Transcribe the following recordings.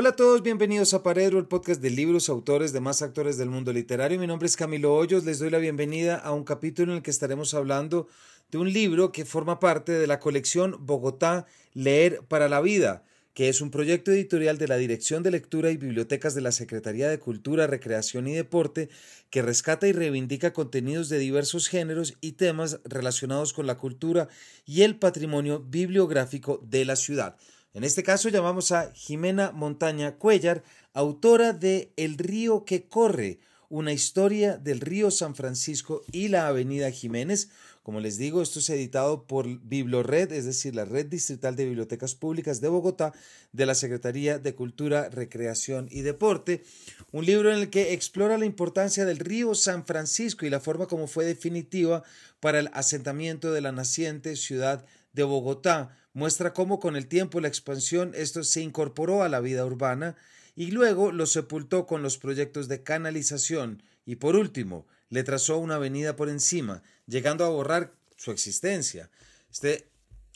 Hola a todos, bienvenidos a Paredro, el podcast de libros, autores, demás actores del mundo literario. Mi nombre es Camilo Hoyos, les doy la bienvenida a un capítulo en el que estaremos hablando de un libro que forma parte de la colección Bogotá, Leer para la Vida, que es un proyecto editorial de la Dirección de Lectura y Bibliotecas de la Secretaría de Cultura, Recreación y Deporte, que rescata y reivindica contenidos de diversos géneros y temas relacionados con la cultura y el patrimonio bibliográfico de la ciudad. En este caso llamamos a Jimena Montaña Cuellar, autora de El río que corre, una historia del río San Francisco y la avenida Jiménez. Como les digo, esto es editado por Biblored, es decir, la Red Distrital de Bibliotecas Públicas de Bogotá, de la Secretaría de Cultura, Recreación y Deporte. Un libro en el que explora la importancia del río San Francisco y la forma como fue definitiva para el asentamiento de la naciente ciudad de Bogotá muestra cómo con el tiempo la expansión esto se incorporó a la vida urbana y luego lo sepultó con los proyectos de canalización y por último le trazó una avenida por encima, llegando a borrar su existencia. Este,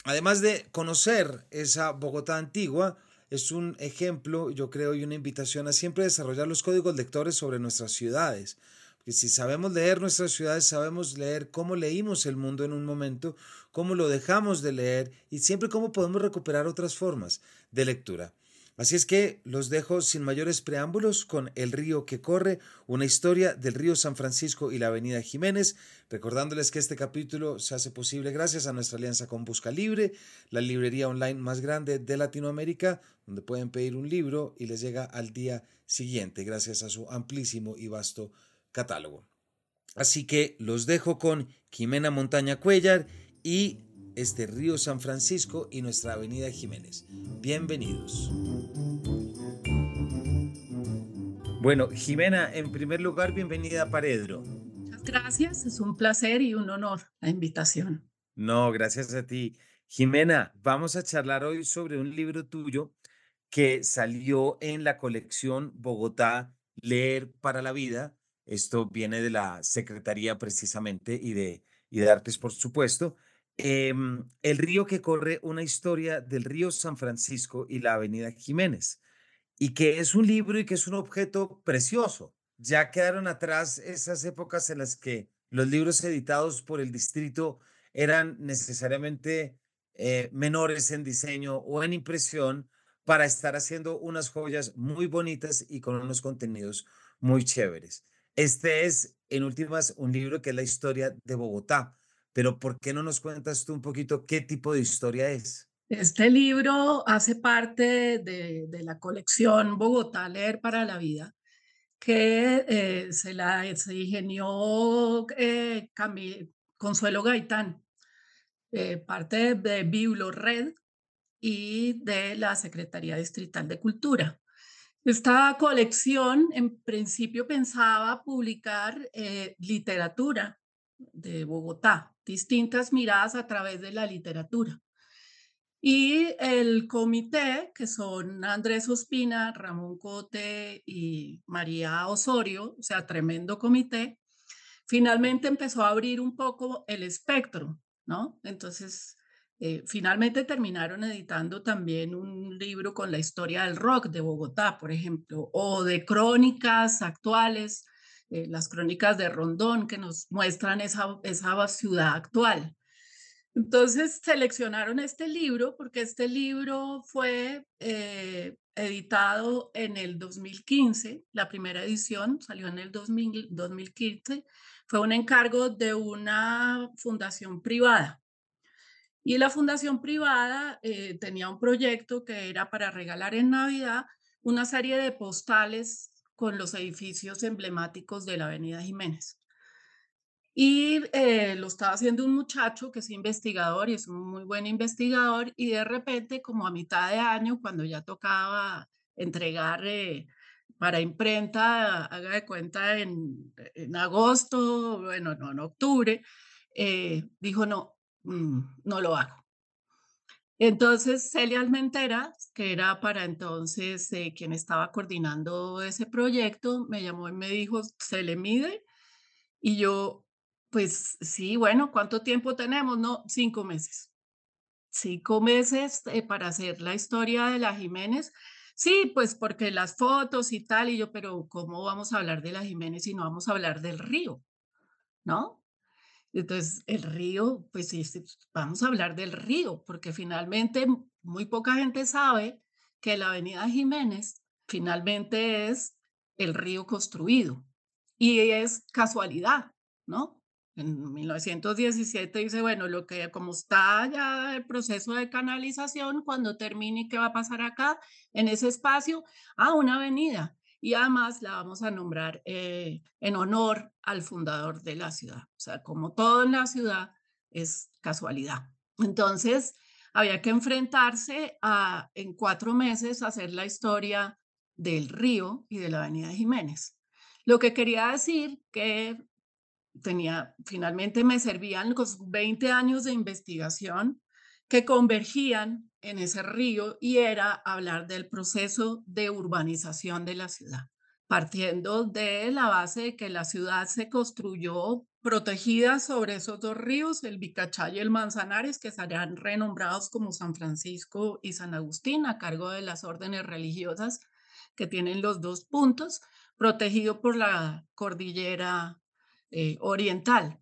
además de conocer esa Bogotá antigua, es un ejemplo, yo creo, y una invitación a siempre desarrollar los códigos lectores sobre nuestras ciudades, que si sabemos leer nuestras ciudades, sabemos leer cómo leímos el mundo en un momento, cómo lo dejamos de leer y siempre cómo podemos recuperar otras formas de lectura. Así es que los dejo sin mayores preámbulos con El río que corre, una historia del río San Francisco y la avenida Jiménez, recordándoles que este capítulo se hace posible gracias a nuestra alianza con Busca Libre, la librería online más grande de Latinoamérica, donde pueden pedir un libro y les llega al día siguiente gracias a su amplísimo y vasto catálogo. Así que los dejo con Jimena Montaña Cuellar y este río San Francisco y nuestra avenida Jiménez. Bienvenidos. Bueno, Jimena, en primer lugar, bienvenida a Paredro. Muchas gracias, es un placer y un honor la invitación. No, gracias a ti. Jimena, vamos a charlar hoy sobre un libro tuyo que salió en la colección Bogotá Leer para la Vida esto viene de la Secretaría precisamente y de, y de Artes, por supuesto. Em, el río que corre una historia del río San Francisco y la Avenida Jiménez, y que es un libro y que es un objeto precioso. Ya quedaron atrás esas épocas en las que los libros editados por el distrito eran necesariamente eh, menores en diseño o en impresión para estar haciendo unas joyas muy bonitas y con unos contenidos muy chéveres. Este es, en últimas, un libro que es la historia de Bogotá. Pero ¿por qué no nos cuentas tú un poquito qué tipo de historia es? Este libro hace parte de, la colección Bogotá Leer para la Vida, que eh, se la se ingenió eh, Consuelo Gaitán, eh, parte de, de Red y de la Secretaría Distrital de Cultura. Esta colección en principio pensaba publicar eh, literatura de Bogotá, distintas miradas a través de la literatura. Y el comité, que son Andrés Ospina, Ramón Cote y María Osorio, o sea, tremendo comité, finalmente empezó a abrir un poco el espectro, ¿no? Entonces, eh, finalmente terminaron editando también un libro con la historia del rock de Bogotá, por ejemplo, o de crónicas actuales, eh, las crónicas de Rondón que nos muestran esa, esa ciudad actual. Entonces seleccionaron este libro porque este libro fue eh, editado en el 2015, la primera edición salió en el 2015, fue un encargo de una fundación privada y la fundación privada eh, tenía un proyecto que era para regalar en Navidad una serie de postales con los edificios emblemáticos de la Avenida Jiménez. Y eh, lo estaba haciendo un muchacho que es investigador y es un muy buen investigador y de repente como a mitad de año, cuando ya tocaba entregar eh, para imprenta, haga de cuenta en, en agosto, bueno, no, en octubre, dijo, no, no lo hago. Entonces, Celia Almentera, que era para entonces eh, quien estaba coordinando ese proyecto, me llamó y me dijo, ¿se le mide? Y yo, pues sí, bueno, ¿cuánto tiempo tenemos? No, cinco meses. Cinco meses eh, para hacer la historia de la Jiménez. Sí, pues porque las fotos y tal, y yo, pero ¿cómo vamos a hablar de la Jiménez si no vamos a hablar del río? ¿No? Entonces, el río, pues sí, vamos a hablar del río, porque finalmente muy poca gente sabe que la Avenida Jiménez finalmente es el río construido y es casualidad, ¿no? En 1917 dice, bueno, lo que como está ya el proceso de canalización, cuando termine, ¿qué va a pasar acá? En ese espacio, ah, una avenida. Y además la vamos a nombrar eh, en honor al fundador de la ciudad. O sea, como todo en la ciudad es casualidad. Entonces, había que enfrentarse a, en cuatro meses, hacer la historia del río y de la avenida Jiménez. Lo que quería decir que tenía, finalmente me servían los 20 años de investigación que convergían en ese río y era hablar del proceso de urbanización de la ciudad, partiendo de la base de que la ciudad se construyó protegida sobre esos dos ríos, el Bicachá y el Manzanares, que serán renombrados como San Francisco y San Agustín a cargo de las órdenes religiosas que tienen los dos puntos, protegido por la cordillera eh, oriental.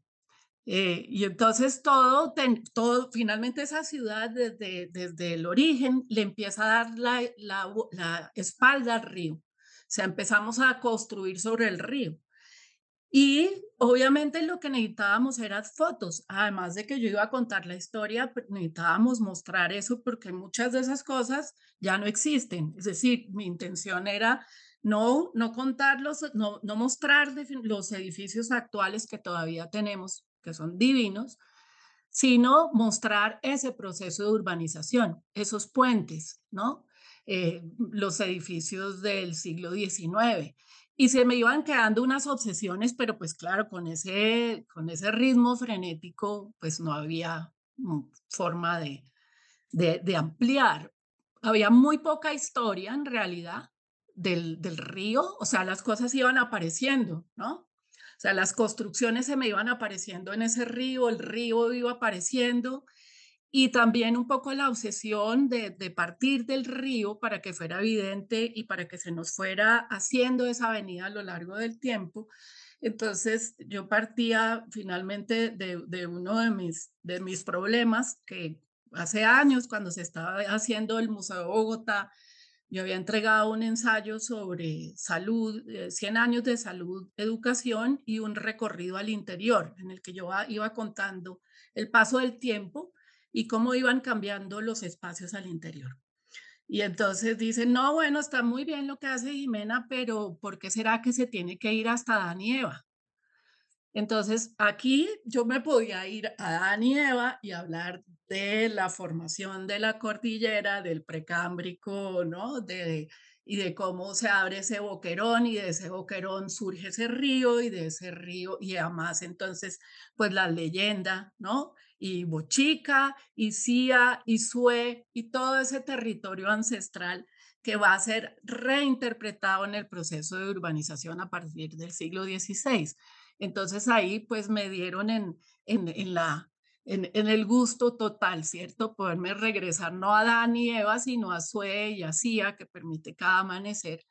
Eh, y entonces todo, todo, finalmente esa ciudad desde, desde el origen le empieza a dar la, la, la espalda al río. O sea, empezamos a construir sobre el río. Y obviamente lo que necesitábamos eran fotos, además de que yo iba a contar la historia, pues, necesitábamos mostrar eso porque muchas de esas cosas ya no existen. Es decir, mi intención era no, no contarlos, no, no mostrar los edificios actuales que todavía tenemos, que son divinos, sino mostrar ese proceso de urbanización, esos puentes, ¿no? Eh, los edificios del siglo XIX. Y se me iban quedando unas obsesiones, pero pues claro, con ese, con ese ritmo frenético, pues no había mm, forma de, de, de ampliar. Había muy poca historia en realidad, del, río, o sea, las cosas iban apareciendo, ¿no? O sea, las construcciones se me iban apareciendo en ese río, el río iba apareciendo y también un poco la obsesión de, partir del río para que fuera evidente y para que se nos fuera haciendo esa avenida a lo largo del tiempo. Entonces yo partía finalmente de, de uno de mis, de mis problemas que hace años cuando se estaba haciendo el Museo de Bogotá, yo había entregado un ensayo sobre salud, 100 eh, años de salud, educación y un recorrido al interior, en el que yo iba contando el paso del tiempo y cómo iban cambiando los espacios al interior. Y entonces dicen, no, bueno, está muy bien lo que hace Jimena, pero ¿por qué será que se tiene que ir hasta Danieva? Entonces, aquí yo me podía ir a Dan y y hablar de la formación de la cordillera, del precámbrico, ¿no? De, y de cómo se abre ese boquerón y de ese boquerón surge ese río y de ese río y además entonces pues la leyenda, ¿no? Y Bochica y Cia y Sue y todo ese territorio ancestral que va a ser reinterpretado en el proceso de urbanización a partir del siglo XVI. Entonces ahí pues me dieron en, en, la, en, el gusto total, ¿cierto? Poderme regresar no a Dan y Eva, sino a Sue y a Cia, que permite cada amanecer.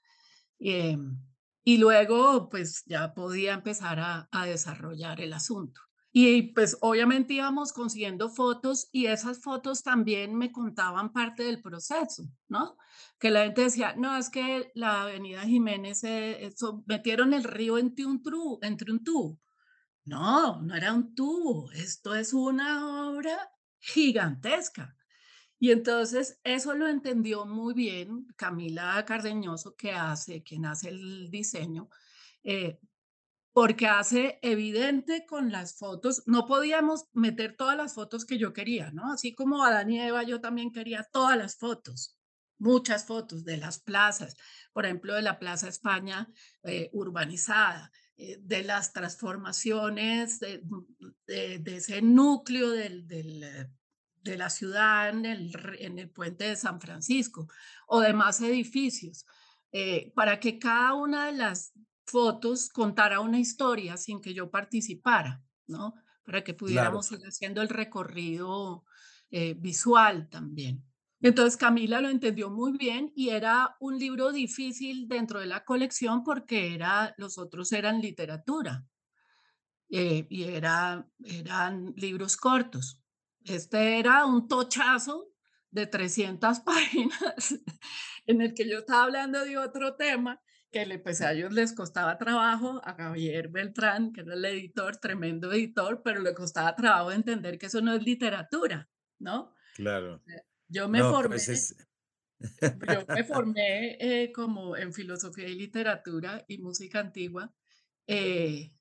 Em, y luego pues ya podía empezar a, a desarrollar el asunto. Y pues obviamente íbamos consiguiendo fotos y esas fotos también me contaban parte del proceso, ¿no? Que la gente decía, no, es que la avenida Jiménez, eh, metieron el río entre un, tru, entre un tubo. No, no era un tubo, esto es una obra gigantesca. Y entonces eso lo entendió muy bien Camila Cardeñoso, que hace, quien hace el diseño, eh, porque hace evidente con las fotos, no podíamos meter todas las fotos que yo quería, ¿no? Así como Adán y Eva, yo también quería todas las fotos, muchas fotos de las plazas, por ejemplo, de la Plaza España eh, urbanizada, eh, de las transformaciones de, ese núcleo del, eh, de la ciudad en el, en el, puente de San Francisco o demás edificios, para que cada una de las fotos contara una historia sin que yo participara, ¿no? Para que pudiéramos ir haciendo el recorrido eh, visual también. Entonces Camila lo entendió muy bien y era un libro difícil dentro de la colección porque era, los otros eran literatura eh, y era, eran libros cortos. Este era un tochazo de 300 páginas en el que yo estaba hablando de otro tema que le, pues a ellos les costaba trabajo, a Javier Beltrán, que era el editor, tremendo editor, pero le costaba trabajo entender que eso no es literatura, ¿no? Claro. Yo me No, formé, pues es... yo me formé eh, como en filosofía y literatura y música antigua. Eh,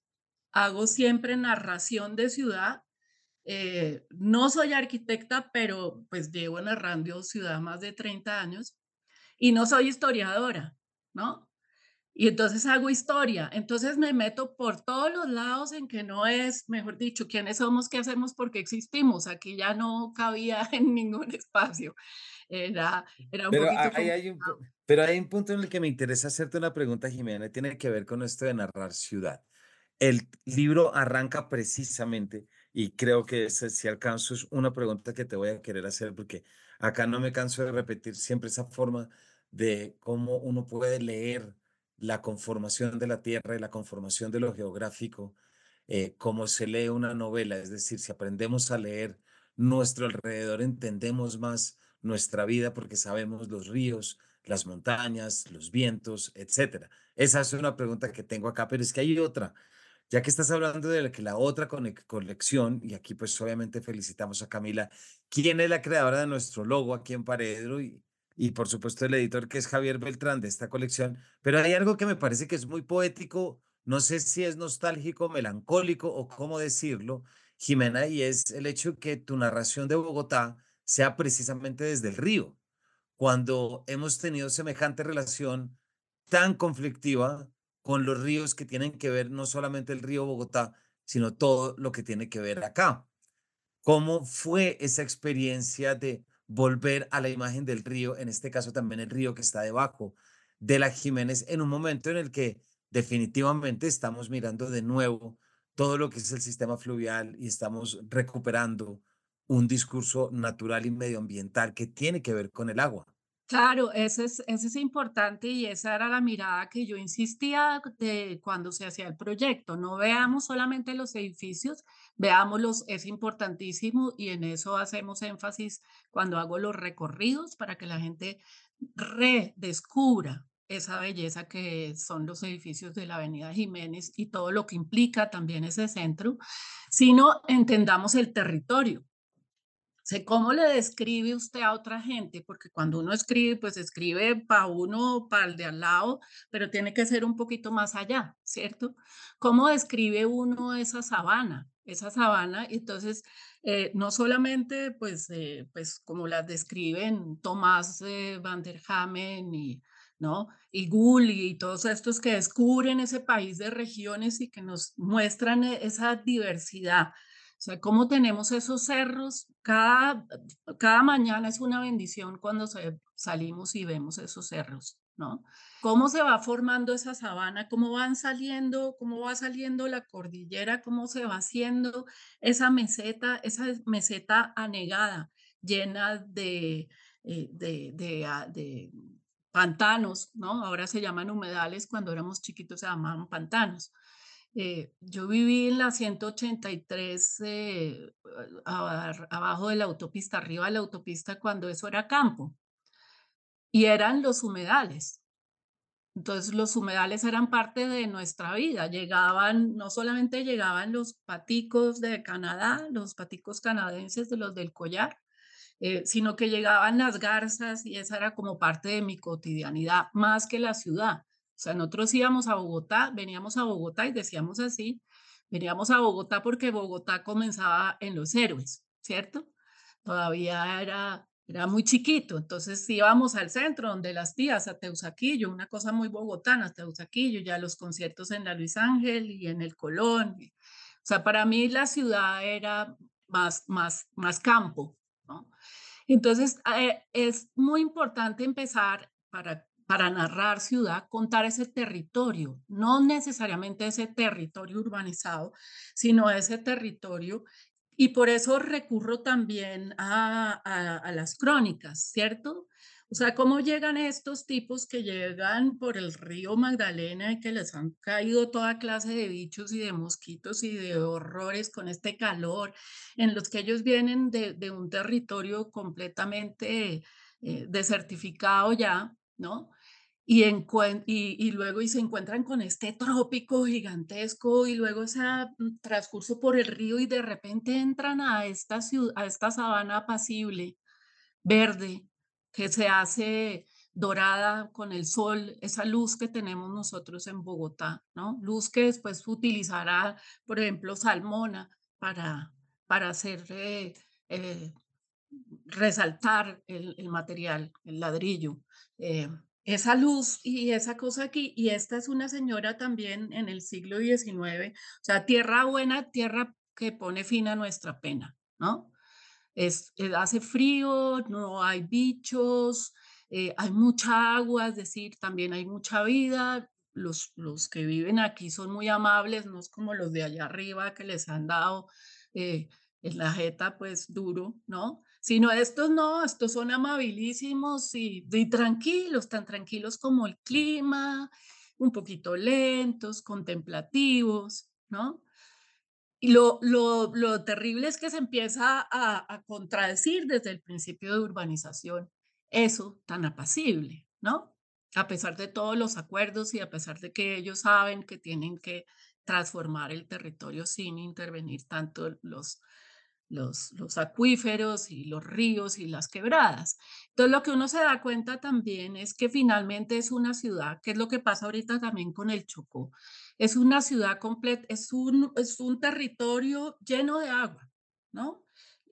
hago siempre narración de ciudad. Eh, no soy arquitecta, pero pues llevo narrando ciudad más de 30 años y no soy historiadora, ¿no? Y entonces hago historia. Entonces me meto por todos los lados en que no es, mejor dicho, quiénes somos, qué hacemos, por qué existimos. Aquí ya no cabía en ningún espacio. Era, era un Pero poquito hay, hay un, pero hay un punto en el que me interesa hacerte una pregunta, Jimena, y tiene que ver con esto de narrar ciudad. El libro arranca precisamente, y creo que ese, si alcanzo es una pregunta que te voy a querer hacer, porque acá no me canso de repetir siempre esa forma de cómo uno puede leer la conformación de la tierra y la conformación de lo geográfico, eh, como se lee una novela, es decir, si aprendemos a leer nuestro alrededor, entendemos más nuestra vida porque sabemos los ríos, las montañas, los vientos, etcétera. Esa es una pregunta que tengo acá, pero es que hay otra. Ya que estás hablando de la que la otra colección, y aquí pues obviamente felicitamos a Camila, quien es la creadora de nuestro logo aquí en Paredro y, y por supuesto el editor que es Javier Beltrán de esta colección, pero hay algo que me parece que es muy poético, no sé si es nostálgico, melancólico o cómo decirlo, Jimena, y es el hecho que tu narración de Bogotá sea precisamente desde el río, cuando hemos tenido semejante relación tan conflictiva con los ríos que tienen que ver no solamente el río Bogotá, sino todo lo que tiene que ver acá. ¿Cómo fue esa experiencia de volver a la imagen del río, en este caso también el río que está debajo de la Jiménez, en un momento en el que definitivamente estamos mirando de nuevo todo lo que es el sistema fluvial y estamos recuperando un discurso natural y medioambiental que tiene que ver con el agua? Claro, ese es, ese es importante y esa era la mirada que yo insistía de cuando se hacía el proyecto. No veamos solamente los edificios, veámoslos, es importantísimo y en eso hacemos énfasis cuando hago los recorridos para que la gente redescubra esa belleza que son los edificios de la Avenida Jiménez y todo lo que implica también ese centro, sino entendamos el territorio sé cómo le describe usted a otra gente, porque cuando uno escribe, pues escribe para uno, para el de al lado, pero tiene que ser un poquito más allá, ¿cierto? ¿Cómo describe uno esa sabana? Esa sabana, entonces, eh, no solamente, pues, eh, pues como las describen Tomás eh, Van der Hamen y, ¿no? Y Gulli y todos estos que descubren ese país de regiones y que nos muestran e- esa diversidad o sea, cómo tenemos esos cerros, cada, cada mañana es una bendición cuando salimos y vemos esos cerros, ¿no? Cómo se va formando esa sabana, cómo van saliendo, cómo va saliendo la cordillera, cómo se va haciendo esa meseta, esa meseta anegada, llena de, eh, de, de, ah, de pantanos, ¿no? Ahora se llaman humedales, cuando éramos chiquitos se llamaban pantanos eh, yo viví en la 183 eh, abajo de la autopista, arriba de la autopista, cuando eso era campo, y eran los humedales. Entonces los humedales eran parte de nuestra vida. Llegaban, no solamente llegaban los paticos de Canadá, los paticos canadienses de los del collar, eh, sino que llegaban las garzas y esa era como parte de mi cotidianidad, más que la ciudad. O sea, nosotros íbamos a Bogotá, veníamos a Bogotá y decíamos así, veníamos a Bogotá porque Bogotá comenzaba en los héroes, ¿cierto? Todavía era, era muy chiquito, entonces íbamos al centro donde las tías, a Teusaquillo, una cosa muy bogotana, Teusaquillo, ya los conciertos en la Luis Ángel y en el Colón. O sea, para mí la ciudad era más, más, más campo, ¿no? Entonces, eh, es muy importante empezar para, para narrar ciudad, contar ese territorio, no necesariamente ese territorio urbanizado, sino ese territorio Y por eso recurro también a, las crónicas, ¿cierto? O sea, ¿cómo llegan estos tipos que llegan por el río Magdalena y que les han caído toda clase de bichos y de mosquitos y de horrores con este calor, en los que ellos vienen de, un territorio completamente eh, desertificado ya, ¿no? Y, y, luego y se encuentran con este trópico gigantesco y luego ese mm, transcurso por el río y de repente entran a esta, ciudad, a esta sabana apacible, verde, que se hace dorada con el sol, esa luz que tenemos nosotros en Bogotá, ¿no? Luz que después utilizará, por ejemplo, Salmona para, para hacer, eh, eh, resaltar el, material, el ladrillo. Eh, esa luz y esa cosa aquí, y esta es una señora también en el siglo XIX, o sea, tierra buena, tierra que pone fin a nuestra pena, ¿no? Es, eh, hace frío, no hay bichos, eh, hay mucha agua, es decir, también hay mucha vida. Los, los que viven aquí son muy amables, no es como los de allá arriba que les han dado eh, en la jeta, pues duro, ¿no? Sino estos no, estos son amabilísimos y, y tranquilos, tan tranquilos como el clima, un poquito lentos, contemplativos, ¿no? Y lo, lo, lo, terrible es que se empieza a, a, contradecir desde el principio de urbanización eso tan apacible, ¿no? A pesar de todos los acuerdos y a pesar de que ellos saben que tienen que transformar el territorio sin intervenir tanto los, los, los acuíferos y los ríos y las quebradas. Entonces, lo que uno se da cuenta también es que finalmente es una ciudad, que es lo que pasa ahorita también con el Chocó, es una ciudad completa, es un, es un territorio lleno de agua, ¿no?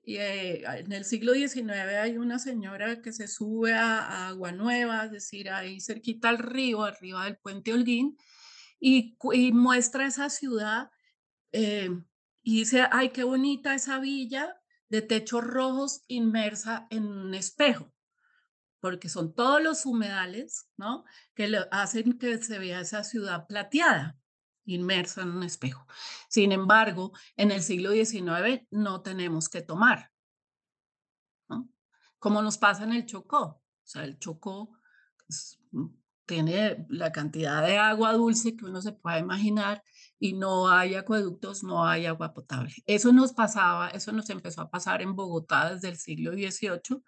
Y eh, en el siglo XIX hay una señora que se sube a, Agua Nueva, es decir, ahí cerquita al río, arriba del puente Holguín, y, y muestra esa ciudad eh, y dice, ay, qué bonita esa villa de techos rojos inmersa en un espejo, porque son todos los humedales, ¿no? Que le hacen que se vea esa ciudad plateada, inmersa en un espejo. Sin embargo, en el siglo XIX no tenemos que tomar, ¿no? Como nos pasa en el Chocó. O sea, el Chocó pues, tiene la cantidad de agua dulce que uno se puede imaginar y no hay acueductos, no hay agua potable. Eso nos pasaba, eso nos empezó a pasar en Bogotá desde el siglo XVIII.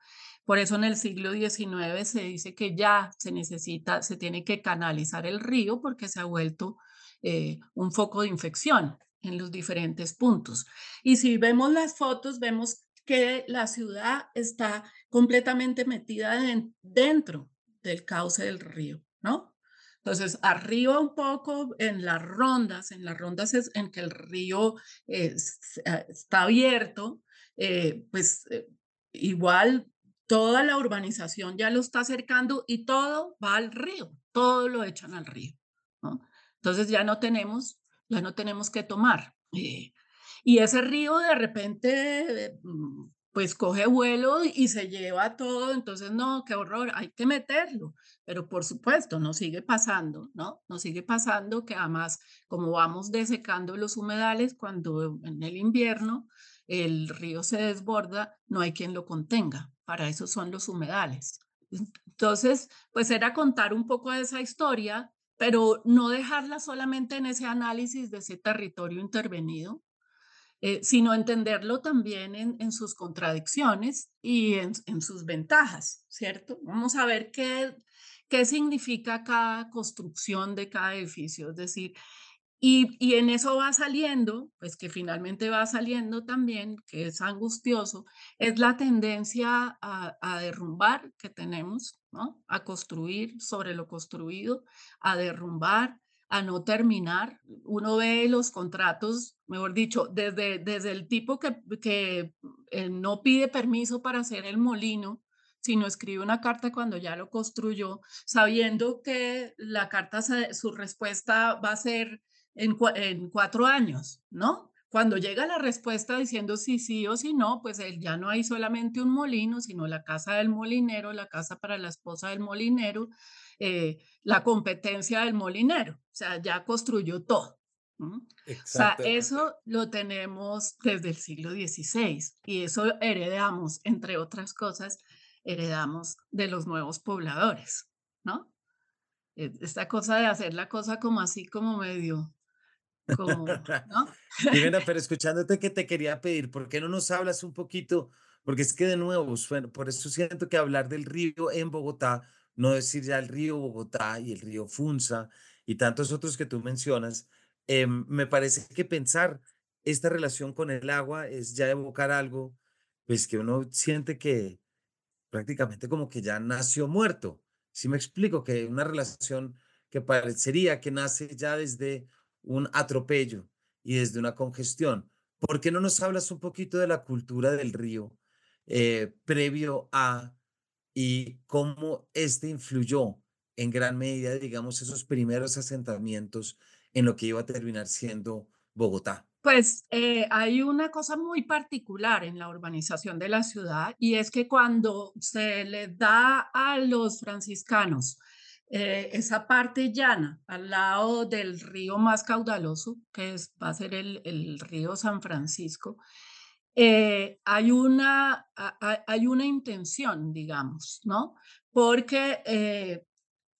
Por eso en el siglo XIX se dice que ya se necesita, se tiene que canalizar el río porque se ha vuelto eh, un foco de infección en los diferentes puntos. Y si vemos las fotos, vemos que la ciudad está completamente metida dentro del cauce del río. ¿no? Entonces, arriba un poco en las rondas, en las rondas es en que el río eh, está abierto, eh, pues eh, igual toda la urbanización ya lo está acercando y todo va al río, todo lo echan al río. Entonces ya no tenemos, ya no tenemos que tomar. y ese río de repente mm, pues coge vuelo y se lleva todo, entonces no, qué horror, hay que meterlo, pero por supuesto, no sigue pasando, ¿no? Nos sigue pasando que además, como vamos desecando los humedales, cuando en el invierno el río se desborda, no hay quien lo contenga, para eso son los humedales. Entonces, pues era contar un poco de esa historia, pero no dejarla solamente en ese análisis de ese territorio intervenido, eh, sino entenderlo también en, sus contradicciones y en, sus ventajas, ¿cierto? Vamos a ver qué, qué significa cada construcción de cada edificio, es decir, y, y, en eso va saliendo, pues que finalmente va saliendo también, que es angustioso, es la tendencia a, a derrumbar que tenemos, ¿no? A construir sobre lo construido, a derrumbar, a no terminar. Uno ve los contratos, mejor dicho, desde, desde el tipo que, que eh, no pide permiso para hacer el molino, sino escribe una carta cuando ya lo construyó, sabiendo que la carta, su respuesta va a ser en, en cuatro años, ¿no? Cuando llega la respuesta diciendo si sí o si no, pues él ya no hay solamente un molino, sino la casa del molinero, la casa para la esposa del molinero, eh, la competencia del molinero, o sea, ya construyó todo, O sea, eso lo tenemos desde el siglo XVI y eso heredamos, entre otras cosas, heredamos de los nuevos pobladores, ¿no? E- Esta cosa de hacer la cosa como así, como medio, como, ¿no? Jimena, pero escuchándote que te quería pedir, ¿por qué no nos hablas un poquito? Porque es que de nuevo, por eso siento que hablar del río en Bogotá, no decir ya el río Bogotá y el río Funza y tantos otros que tú mencionas, em, me parece que pensar esta relación con el agua es ya evocar algo, pues que uno siente que prácticamente como que ya nació muerto. Si me explico? Que una relación que parecería que nace ya desde un atropello y desde una congestión. ¿Por qué no nos hablas un poquito de la cultura del río eh, previo a y cómo este influyó en gran medida, digamos, esos primeros asentamientos en lo que iba a terminar siendo Bogotá? Pues eh, hay una cosa muy particular en la urbanización de la ciudad y es que cuando se le da a los franciscanos eh, esa parte llana al lado del río más caudaloso, que es, va a ser el, el río San Francisco, eh, hay, una, hay una intención, digamos, ¿no? Porque eh,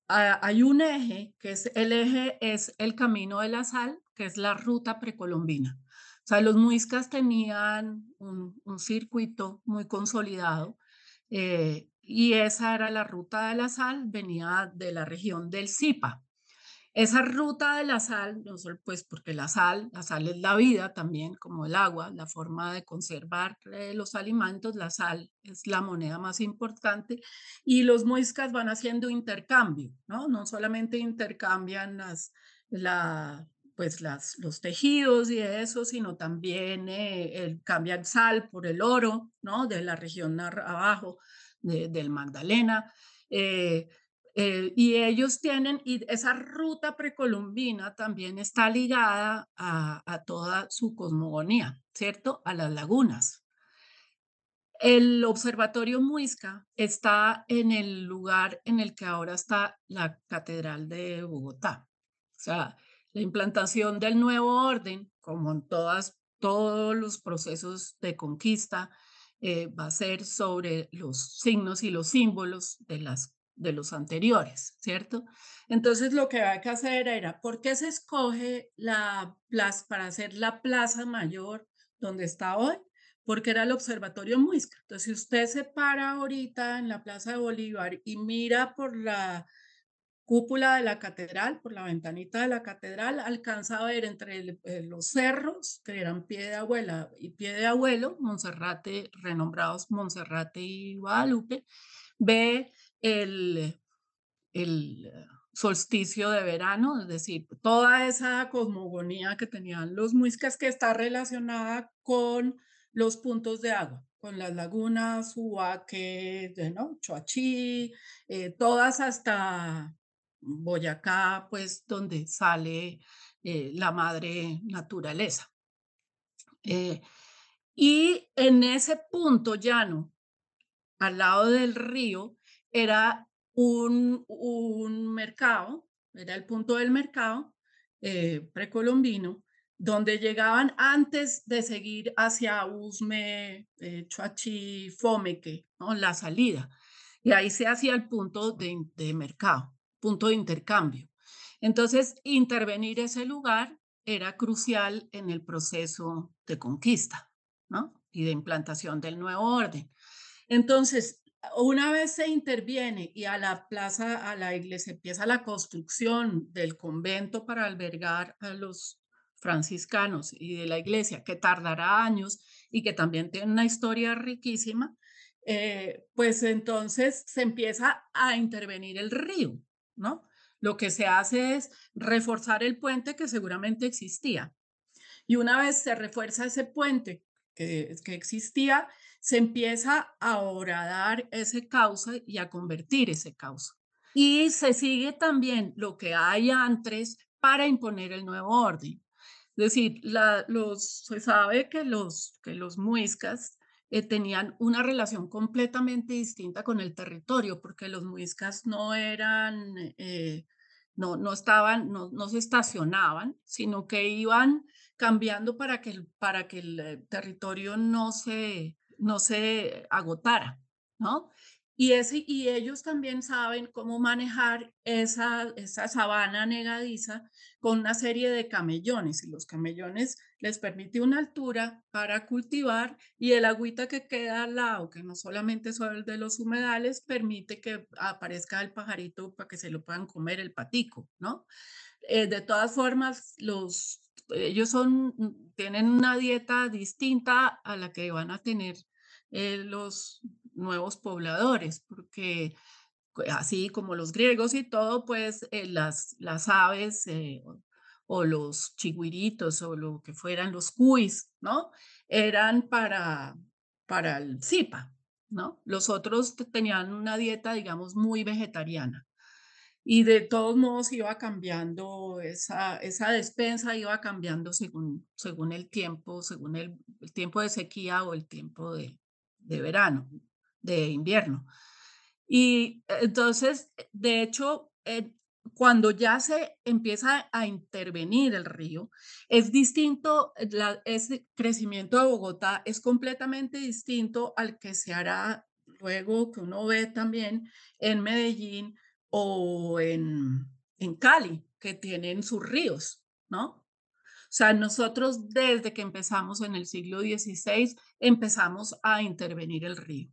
ha- hay un eje, que es el eje es el Camino de la Sal, que es la ruta precolombina. O sea, los muiscas tenían un, un circuito muy consolidado eh, y esa era la ruta de la sal, venía de la región del Zipa. Esa ruta de la sal, no solo pues porque la sal, la sal es la vida también, como el agua, la forma de conservar eh, los alimentos, la sal es la moneda más importante y los muiscas van haciendo intercambio, ¿no? No solamente intercambian las, la, pues las, los tejidos y eso, sino también eh, el, cambian sal por el oro, ¿no? De la región abajo de, del Magdalena. Eh, eh, y ellos tienen, y esa ruta precolombina también está ligada a, toda su cosmogonía, ¿cierto? A las lagunas. El Observatorio Muisca está en el lugar en el que ahora está la Catedral de Bogotá. O sea, la implantación del nuevo orden, como en todas, todos los procesos de conquista, eh, va a ser sobre los signos y los símbolos de, las, de los anteriores, ¿cierto? Entonces lo que hay que hacer era, ¿por qué se escoge la plaza para hacer la plaza mayor donde está hoy? porque era el Observatorio Muisca. Entonces, si usted se para ahorita en la Plaza de Bolívar y mira por la cúpula de la catedral, por la ventanita de la catedral, alcanza a ver entre eh, los cerros, que eran pie de abuela y pie de abuelo, Monserrate, renombrados Monserrate y Guadalupe, ve el, solsticio de verano, es decir, toda esa cosmogonía que tenían los muiscas que está relacionada con los puntos de agua, con las lagunas, Huaque, ¿no? Choachí, eh, todas hasta Boyacá, pues donde sale eh, la madre naturaleza. Eh, y en ese punto llano, al lado del río, era un, un mercado, era el punto del mercado eh, precolombino, donde llegaban antes de seguir hacia Usme, eh, Chuachi, Fomeque, ¿no? la salida. Y ahí se hacía el punto de, de mercado, punto de intercambio. Entonces, intervenir ese lugar era crucial en el proceso de conquista ¿no? y de implantación del nuevo orden. Entonces, una vez se interviene y a la plaza, a la iglesia empieza la construcción del convento para albergar a los franciscanos y de la iglesia, que tardará años y que también tiene una historia riquísima, eh, pues entonces se empieza a intervenir el río, ¿no? Lo que se hace es reforzar el puente que seguramente existía. Y una vez se refuerza ese puente que, que existía, se empieza a horadar ese cauce y a convertir ese cauce. Y se sigue también lo que hay antes para imponer el nuevo orden. Es decir, los, se sabe que los, que los muiscas eh, tenían una relación completamente distinta con el territorio, porque los muiscas no eran, eh, no, no estaban, no, no se estacionaban, sino que iban cambiando para que, para que el eh, territorio no se, no se agotara, ¿no? Y, ese, y ellos también saben cómo manejar esa, esa sabana negadiza con una serie de camellones. Y los camellones les permite una altura para cultivar y el agüita que queda al lado, que no solamente es el de los humedales, permite que aparezca el pajarito para que se lo puedan comer el patico, ¿no? Eh, de todas formas, los, ellos son, tienen una dieta distinta a la que van a tener eh, los nuevos pobladores, porque así como los griegos y todo, pues eh, las, las aves eh, o, los chigüiritos o lo que fueran los cuis, ¿no? Eran para, para el zipa, ¿no? Los otros tenían una dieta, digamos, muy vegetariana. Y de todos modos iba cambiando, esa, esa despensa iba cambiando según, según el tiempo, según el, tiempo de sequía o el tiempo de, de verano de invierno. Y eh, entonces, de hecho, eh, cuando ya se empieza a intervenir el río, es distinto, eh, ese crecimiento de Bogotá es completamente distinto al que se hará luego que uno ve también en Medellín o en, en Cali, que tienen sus ríos, ¿no? O sea, nosotros desde que empezamos en el siglo XVI empezamos a intervenir el río.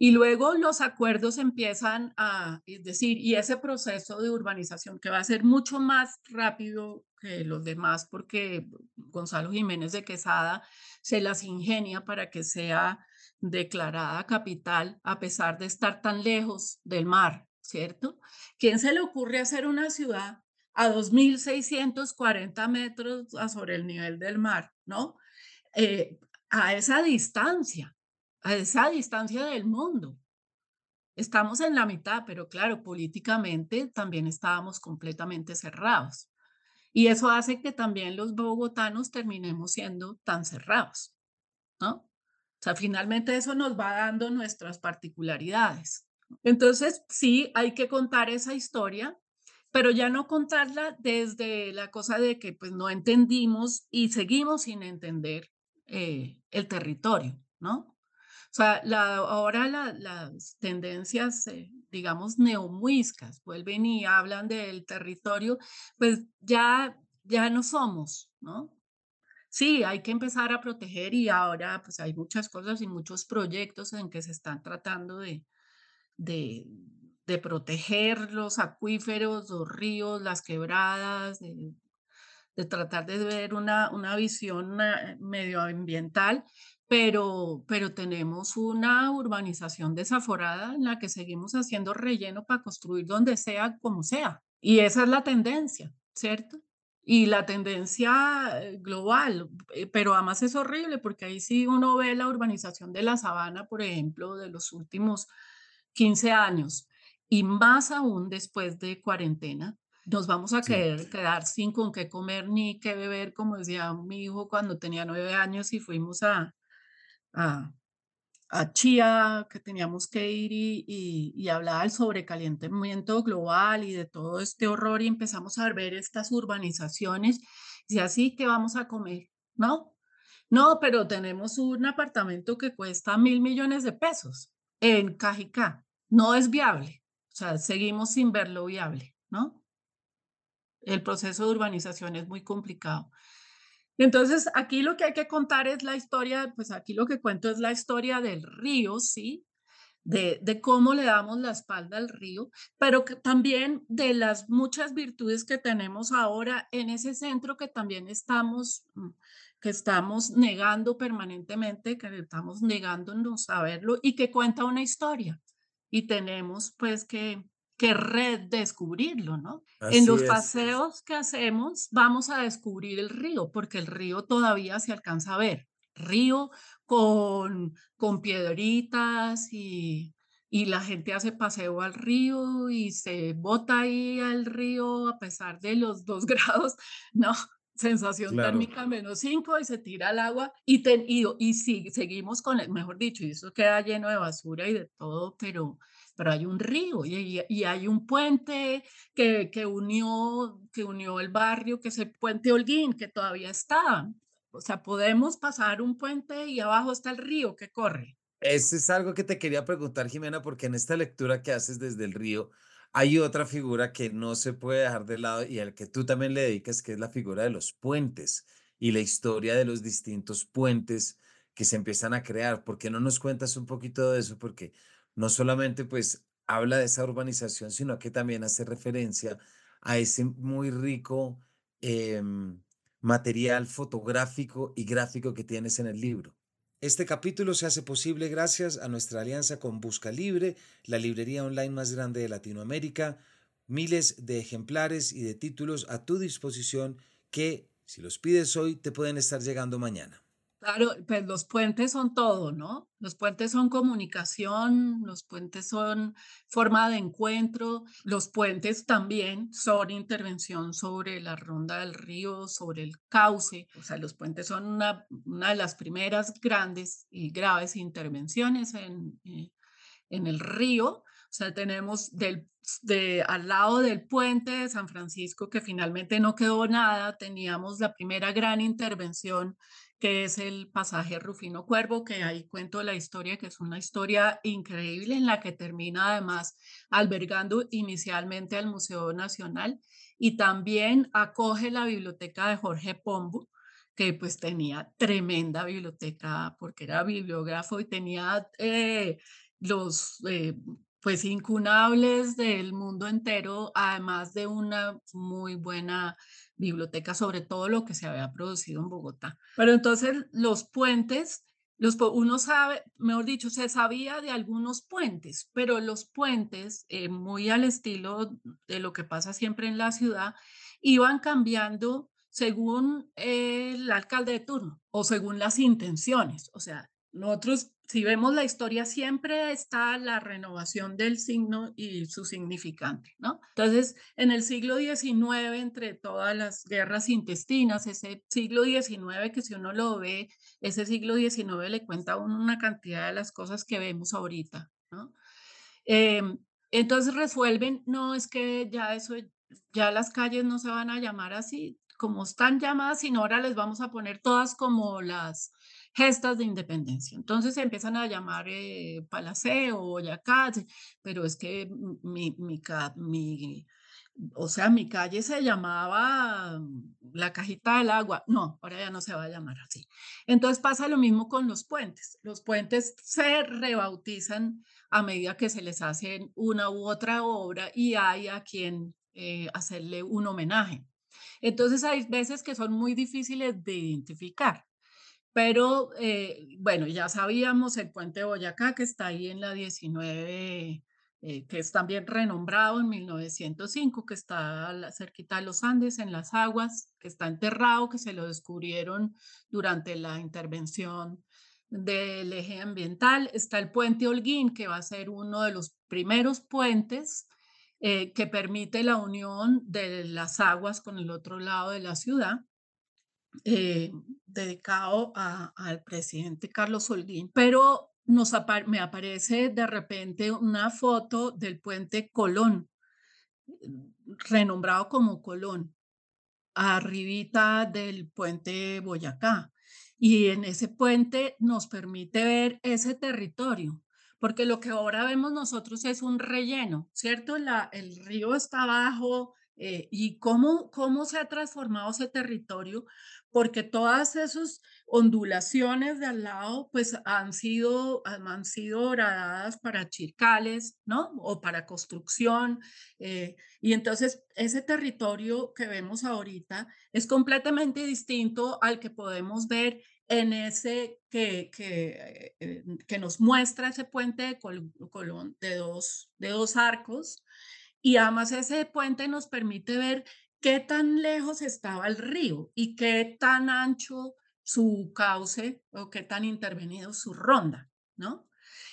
Y luego los acuerdos empiezan a, es decir, y ese proceso de urbanización que va a ser mucho más rápido que los demás porque Gonzalo Jiménez de Quesada se las ingenia para que sea declarada capital a pesar de estar tan lejos del mar, ¿cierto? ¿Quién se le ocurre hacer una ciudad a 2.640 metros sobre el nivel del mar, ¿no? Eh, a esa distancia a esa distancia del mundo. Estamos en la mitad, pero claro, políticamente también estábamos completamente cerrados. Y eso hace que también los bogotanos terminemos siendo tan cerrados, ¿no? O sea, finalmente eso nos va dando nuestras particularidades. Entonces, sí, hay que contar esa historia, pero ya no contarla desde la cosa de que pues no entendimos y seguimos sin entender eh, el territorio, ¿no? O sea, la, ahora las tendencias, eh, digamos, neomuiscas vuelven y hablan del territorio, pues ya, ya no somos, ¿no? Sí, hay que empezar a proteger y ahora pues hay muchas cosas y muchos proyectos en que se están tratando de, de, de proteger los acuíferos, los ríos, las quebradas, de, tratar de ver una, una visión eh, medioambiental, pero, pero tenemos una urbanización desaforada en la que seguimos haciendo relleno para construir donde sea, como sea. Y esa es la tendencia, ¿cierto? Y la tendencia eh, global, eh, pero además es horrible porque ahí sí uno ve la urbanización de la sabana, por ejemplo, de los últimos 15 años y más aún después de cuarentena, nos vamos a quedar sin con qué comer ni qué beber, como decía mi hijo cuando tenía nueve años y fuimos a, a, a Chía, que teníamos que ir y, y, y hablar del sobrecalentamiento global y de todo este horror y empezamos a ver estas urbanizaciones y así que vamos a comer, ¿no? No, pero tenemos un apartamento que cuesta mil millones de pesos en Cajicá. No es viable. O sea, seguimos sin verlo viable, ¿no? El proceso de urbanización es muy complicado. Entonces, aquí lo que hay que contar es la historia, pues aquí lo que cuento es la historia del río, ¿sí? De, cómo le damos la espalda al río, pero también de las muchas virtudes que tenemos ahora en ese centro que también estamos, mm, que estamos negando permanentemente, que estamos negándonos a verlo y que cuenta una historia. Y tenemos pues que, que redescubrirlo, ¿no? en los paseos que hacemos vamos a descubrir el río, porque el río todavía se alcanza a ver. Río con, con piedritas y, y la gente hace paseo al río y se bota ahí al río a pesar de los dos grados, ¿no? Sensación térmica menos cinco y se tira al agua y, y, y seguimos con el, mejor dicho, y eso queda lleno de basura y de todo, pero pero hay un río y, y hay un puente que, que, unió, que unió el barrio, que es el puente Holguín, que todavía está. O sea, podemos pasar un puente y abajo está el río que corre. Eso es algo que te quería preguntar, Jimena, porque en esta lectura que haces desde el río, hay otra figura que no se puede dejar de lado y al que tú también le dedicas, que es la figura de los puentes y la historia de los distintos puentes que se empiezan a crear. ¿Por qué no nos cuentas un poquito de eso? Porque no solamente pues habla de esa urbanización, sino que también hace referencia a ese muy rico em, material fotográfico y gráfico que tienes en el libro. Este capítulo se hace posible gracias a nuestra alianza con Busca Libre, la librería online más grande de Latinoamérica, miles de ejemplares y de títulos a tu disposición que, si los pides hoy, te pueden estar llegando mañana. Claro, pues los puentes son todo, ¿no? Los puentes son comunicación, los puentes son forma de encuentro, los puentes también son intervención sobre la ronda del río, sobre el cauce. O sea, los puentes son una, una de las primeras grandes y graves intervenciones en, eh, en el río. O sea, tenemos del, de, al lado del puente de San Francisco, que finalmente no quedó nada, teníamos la primera gran intervención que es el pasaje Rufino Cuervo, que ahí cuento la historia, que es una historia increíble en la que termina además albergando inicialmente al Museo Nacional y también acoge la biblioteca de Jorge Pombo, que pues tenía tremenda biblioteca porque era bibliógrafo y tenía eh, los eh, pues incunables del mundo entero, además de una muy buena biblioteca sobre todo lo que se había producido en Bogotá. Pero entonces los puentes, los, uno sabe, mejor dicho, se sabía de algunos puentes, pero los puentes, eh, muy al estilo de lo que pasa siempre en la ciudad, iban cambiando según el alcalde de turno o según las intenciones. O sea, nosotros, si vemos la historia, siempre está la renovación del signo y su significante, ¿no? Entonces, en el siglo XIX, entre todas las guerras intestinas, ese siglo XIX que si uno lo ve, ese siglo XIX le cuenta a una cantidad de las cosas que vemos ahorita, ¿no? Em, entonces resuelven, no, es que ya eso, ya las calles no se van a llamar así, como están llamadas, sino ahora les vamos a poner todas como las gestas de independencia. Entonces se empiezan a llamar eh, Palaceo, Boyacá, pero es que mi, mi, mi, o sea, mi calle se llamaba la cajita del agua. No, ahora ya no se va a llamar así. Entonces pasa lo mismo con los puentes. Los puentes se rebautizan a medida que se les hace una u otra obra y hay a quien eh, hacerle un homenaje. Entonces hay veces que son muy difíciles de identificar. Pero eh, bueno, ya sabíamos el puente Boyacá que está ahí en la 19, eh, que es también renombrado en 1905, que está cerquita de los Andes, en las aguas, que está enterrado, que se lo descubrieron durante la intervención del eje ambiental. Está el puente Holguín, que va a ser uno de los primeros puentes eh, que permite la unión de las aguas con el otro lado de la ciudad. Eh, dedicado al presidente Carlos Holguín, pero me aparece de repente una foto del puente Colón, renombrado como Colón, arribita del puente Boyacá. Y en ese puente nos permite ver ese territorio, porque lo que ahora vemos nosotros es un relleno, ¿cierto? El río está abajo, eh, y cómo, cómo se ha transformado ese territorio, porque todas esas ondulaciones de al lado, pues han sido, han sido horadadas para chircales, ¿no? O para construcción. Eh, y entonces ese territorio que vemos ahorita es completamente distinto al que podemos ver en ese que, que, eh, que nos muestra ese puente de Colón de dos, de dos arcos y además ese puente nos permite ver qué tan lejos estaba el río y qué tan ancho su cauce o qué tan intervenido su ronda, ¿no?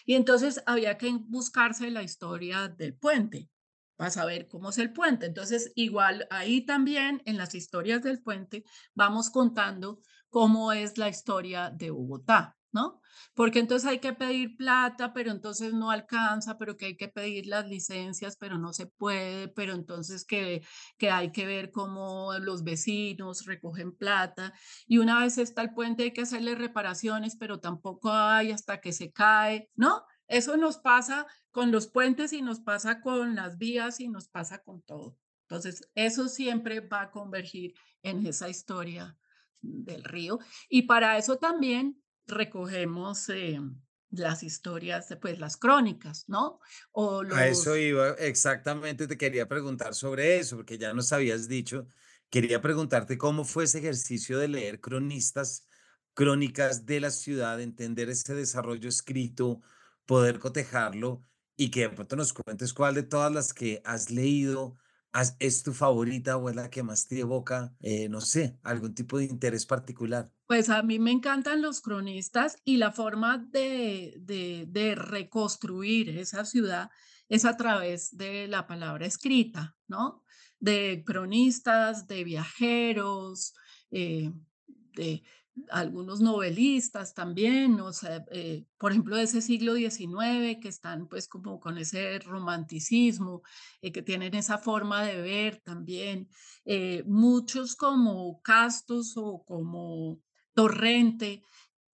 Y entonces había que buscarse la historia del puente para saber cómo es el puente. Entonces, igual ahí también en las historias del puente vamos contando cómo es la historia de Bogotá. ¿No? Porque entonces hay que pedir plata, pero entonces no alcanza, pero que hay que pedir las licencias, pero no se puede, pero entonces que, que hay que ver cómo los vecinos recogen plata. Y una vez está el puente hay que hacerle reparaciones, pero tampoco hay hasta que se cae, ¿no? Eso nos pasa con los puentes y nos pasa con las vías y nos pasa con todo. Entonces, eso siempre va a convergir en esa historia del río. Y para eso también recogemos eh, las historias, pues las crónicas, ¿no? O A eso iba, exactamente, te quería preguntar sobre eso, porque ya nos habías dicho, quería preguntarte cómo fue ese ejercicio de leer cronistas, crónicas de la ciudad, entender ese desarrollo escrito, poder cotejarlo y que de pronto nos cuentes cuál de todas las que has leído es tu favorita o es la que más te evoca, eh, no sé, algún tipo de interés particular? Pues a mí me encantan los cronistas y la forma de, de, reconstruir esa ciudad es a través de la palabra escrita, ¿no? De cronistas, de viajeros, eh, de algunos novelistas también, o sea, eh, por ejemplo, de ese siglo XIX, que están pues como con ese romanticismo, eh, que tienen esa forma de ver también, eh, muchos como Castos o como Torrente,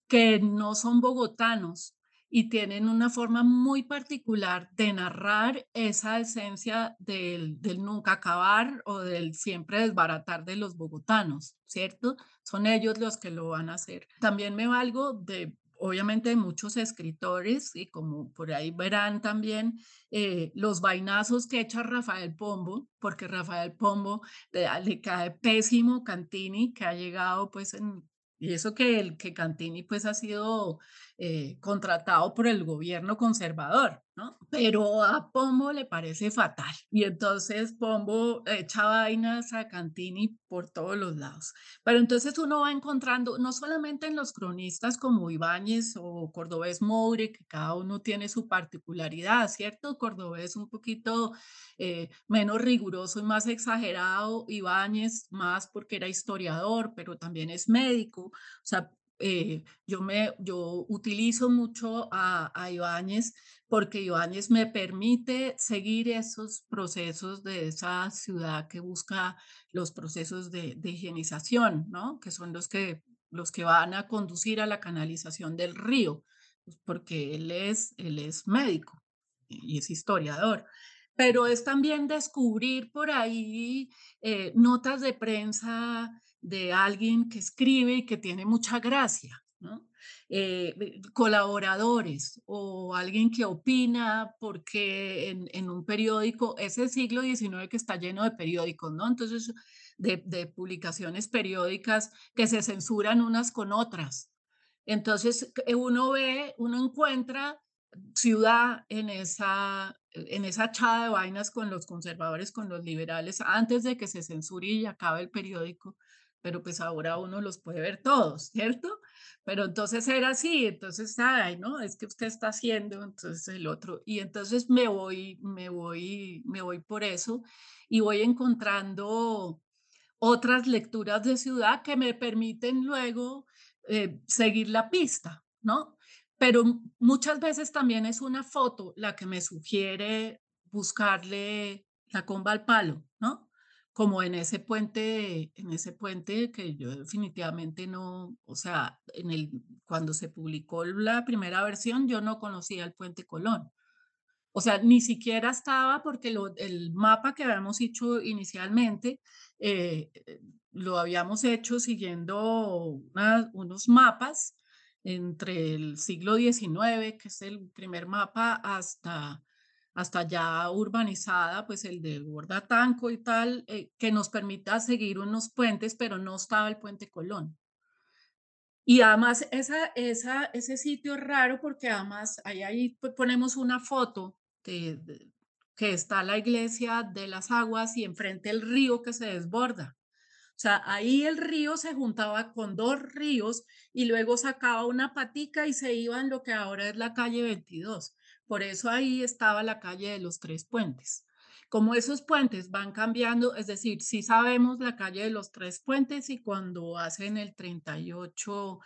que no son bogotanos, y tienen una forma muy particular de narrar esa esencia del, nunca acabar o del siempre desbaratar de los bogotanos, ¿cierto? Son ellos los que lo van a hacer. También me valgo de obviamente muchos escritores y como por ahí verán también eh, los vainazos que echa Rafael Pombo, porque Rafael Pombo le, le, cae pésimo Cantini, que ha llegado pues en, y eso que el que Cantini pues ha sido eh, contratado por el gobierno conservador, Pero a Pombo le parece fatal. Y entonces Pombo echa vainas a Cantini por todos los lados. Pero entonces uno va encontrando, no solamente en los cronistas como Ibáñez o Cordobés Moure, que cada uno tiene su particularidad, ¿cierto? Cordobés un poquito eh, menos riguroso y más exagerado, Ibáñez más porque era historiador, pero también es médico. O sea, eh, yo, me, yo utilizo mucho a, a Ibáñez porque Ibáñez me permite seguir esos procesos de esa ciudad que busca los procesos de, de higienización, ¿no? que son los que, los que van a conducir a la canalización del río, pues, porque él es, él es médico y es historiador pero es también descubrir por ahí eh, notas de prensa de alguien que escribe y que tiene mucha gracia, ¿no? Eh, colaboradores o alguien que opina porque en, un periódico, ese siglo XIX que está lleno de periódicos, ¿no? Entonces, de, de publicaciones periódicas que se censuran unas con otras. Entonces, uno ve, uno encuentra ciudad en esa, en esa echada de vainas con los conservadores, con los liberales, antes de que se censure y acabe el periódico, pero pues ahora uno los puede ver todos, ¿cierto? Pero entonces era así, entonces, ay, no, es que usted está haciendo, entonces el otro, y entonces me voy, me voy, me voy por eso y voy encontrando otras lecturas de ciudad que me permiten luego eh, seguir la pista, ¿no? pero muchas veces también es una foto la que me sugiere buscarle la comba al palo, ¿no? Como en ese puente, en ese puente que yo definitivamente no, o sea, en el, cuando se publicó la primera versión, yo no conocía el puente Colón. O sea, ni siquiera estaba porque el mapa que habíamos hecho inicialmente eh, lo habíamos hecho siguiendo unos mapas entre el siglo XIX, que es el primer mapa, hasta, hasta ya urbanizada, pues el de Bordatanco y tal, eh, que nos permita seguir unos puentes, pero no estaba el puente Colón. Y además esa, esa, ese sitio raro porque además ahí, ahí ponemos una foto que está la iglesia de las aguas y enfrente el río que se desborda. O sea, ahí el río se juntaba con dos ríos y luego sacaba una patica y se iba en lo que ahora es la calle 22. Por eso ahí estaba la calle de los tres puentes. Como esos puentes van cambiando, es decir, si sabemos la calle de los tres puentes y cuando hacen el 38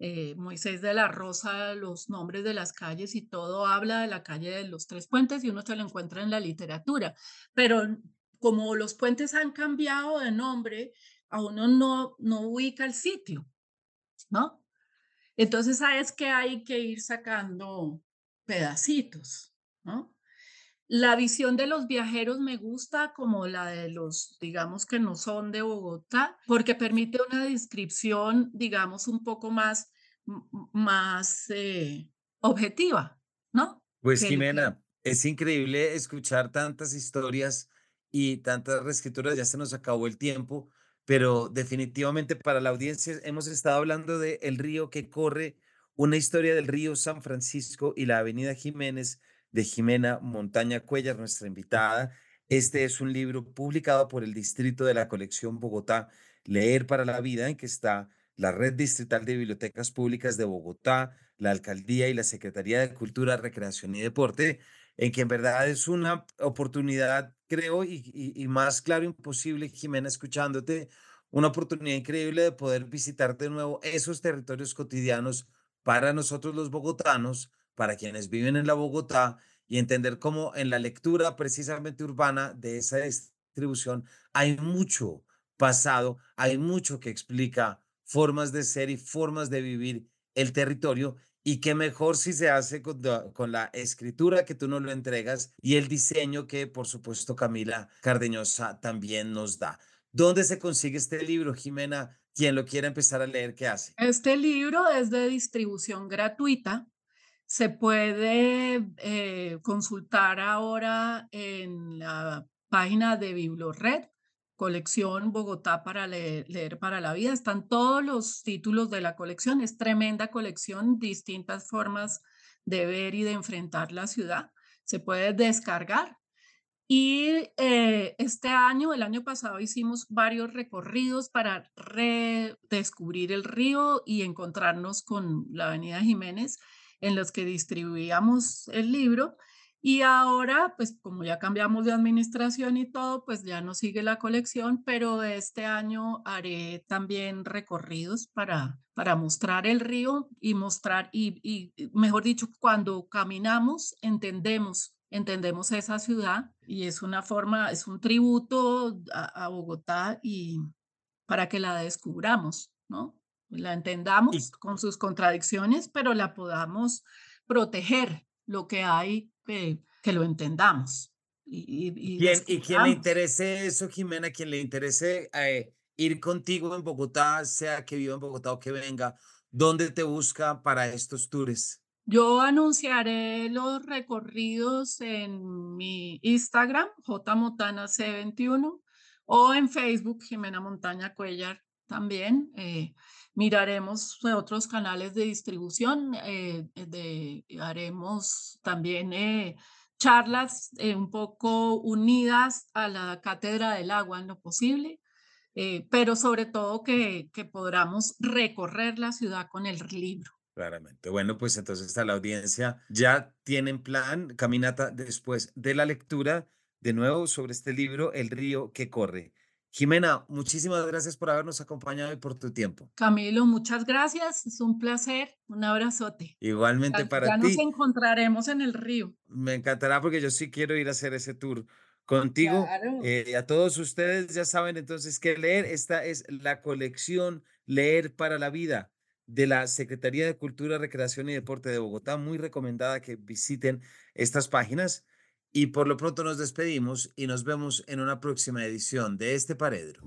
eh, Moisés de la Rosa, los nombres de las calles y todo habla de la calle de los Tres Puentes y uno se lo encuentra en la literatura. Pero como los puentes han cambiado de nombre, a uno no, no ubica el sitio, ¿no? Entonces, sabes que hay que ir sacando pedacitos, ¿no? La visión de los viajeros me gusta como la de los, digamos, que no son de Bogotá, porque permite una descripción, digamos, un poco más, más eh, objetiva, ¿no? Pues Jimena, es increíble escuchar tantas historias y tantas reescrituras, ya se nos acabó el tiempo, pero definitivamente para la audiencia hemos estado hablando de El río que corre, una historia del río San Francisco y la avenida Jiménez de Jimena Montaña Cuellar, nuestra invitada. Este es un libro publicado por el Distrito de la Colección Bogotá, Leer para la Vida, en que está la Red Distrital de Bibliotecas Públicas de Bogotá, la Alcaldía y la Secretaría de Cultura, Recreación y Deporte, en que en verdad es una oportunidad, creo, y, y, más claro imposible, Jimena, escuchándote, una oportunidad increíble de poder visitar de nuevo esos territorios cotidianos para nosotros los bogotanos, para quienes viven en la Bogotá y entender cómo en la lectura precisamente urbana de esa distribución hay mucho pasado, hay mucho que explica formas de ser y formas de vivir el territorio y que mejor si se hace con, con, la escritura que tú nos lo entregas y el diseño que por supuesto Camila Cardeñosa también nos da. ¿Dónde se consigue este libro, Jimena? Quien lo quiera empezar a leer, ¿qué hace? Este libro es de distribución gratuita se puede eh, consultar ahora en la página de Biblored, colección Bogotá para leer, para la vida. Están todos los títulos de la colección. Es tremenda colección, distintas formas de ver y de enfrentar la ciudad. Se puede descargar. Y eh, este año, el año pasado, hicimos varios recorridos para redescubrir el río y encontrarnos con la Avenida Jiménez en los que distribuíamos el libro. Y ahora, pues como ya cambiamos de administración y todo, pues ya no sigue la colección, pero este año haré también recorridos para, para mostrar el río y mostrar, y, y mejor dicho, cuando caminamos, entendemos entendemos esa ciudad y es una forma, es un tributo a, a Bogotá y para que la descubramos, ¿no? la entendamos con sus contradicciones, pero la podamos proteger lo que hay, que, que lo entendamos. Y, y, y, quien le interese eso, Jimena, quien le interese eh, ir contigo en Bogotá, sea que viva en Bogotá o que venga, ¿dónde te busca para estos tours? Yo anunciaré los recorridos en mi Instagram, jmotanac21, o en Facebook, Jimena Montaña Cuellar también. Eh, miraremos otros canales de distribución, eh, haremos también eh, charlas un poco unidas a la Cátedra del Agua en lo posible, pero sobre todo que, que podamos recorrer la ciudad con el libro. Claramente. Bueno, pues entonces a la audiencia ya tienen plan, caminata después de la lectura, de nuevo sobre este libro, El río que corre. Jimena, muchísimas gracias por habernos acompañado y por tu tiempo. Camilo, muchas gracias. Es un placer. Un abrazote. Igualmente para ti. Ya nos encontraremos en el río. Me encantará porque yo sí quiero ir a hacer ese tour contigo. Eh, a todos ustedes ya saben entonces que leer. Esta es la colección Leer para la Vida de la Secretaría de Cultura, Recreación y Deporte de Bogotá. Muy recomendada que visiten estas páginas. Y por lo pronto nos despedimos y nos vemos en una próxima edición de este Paredro.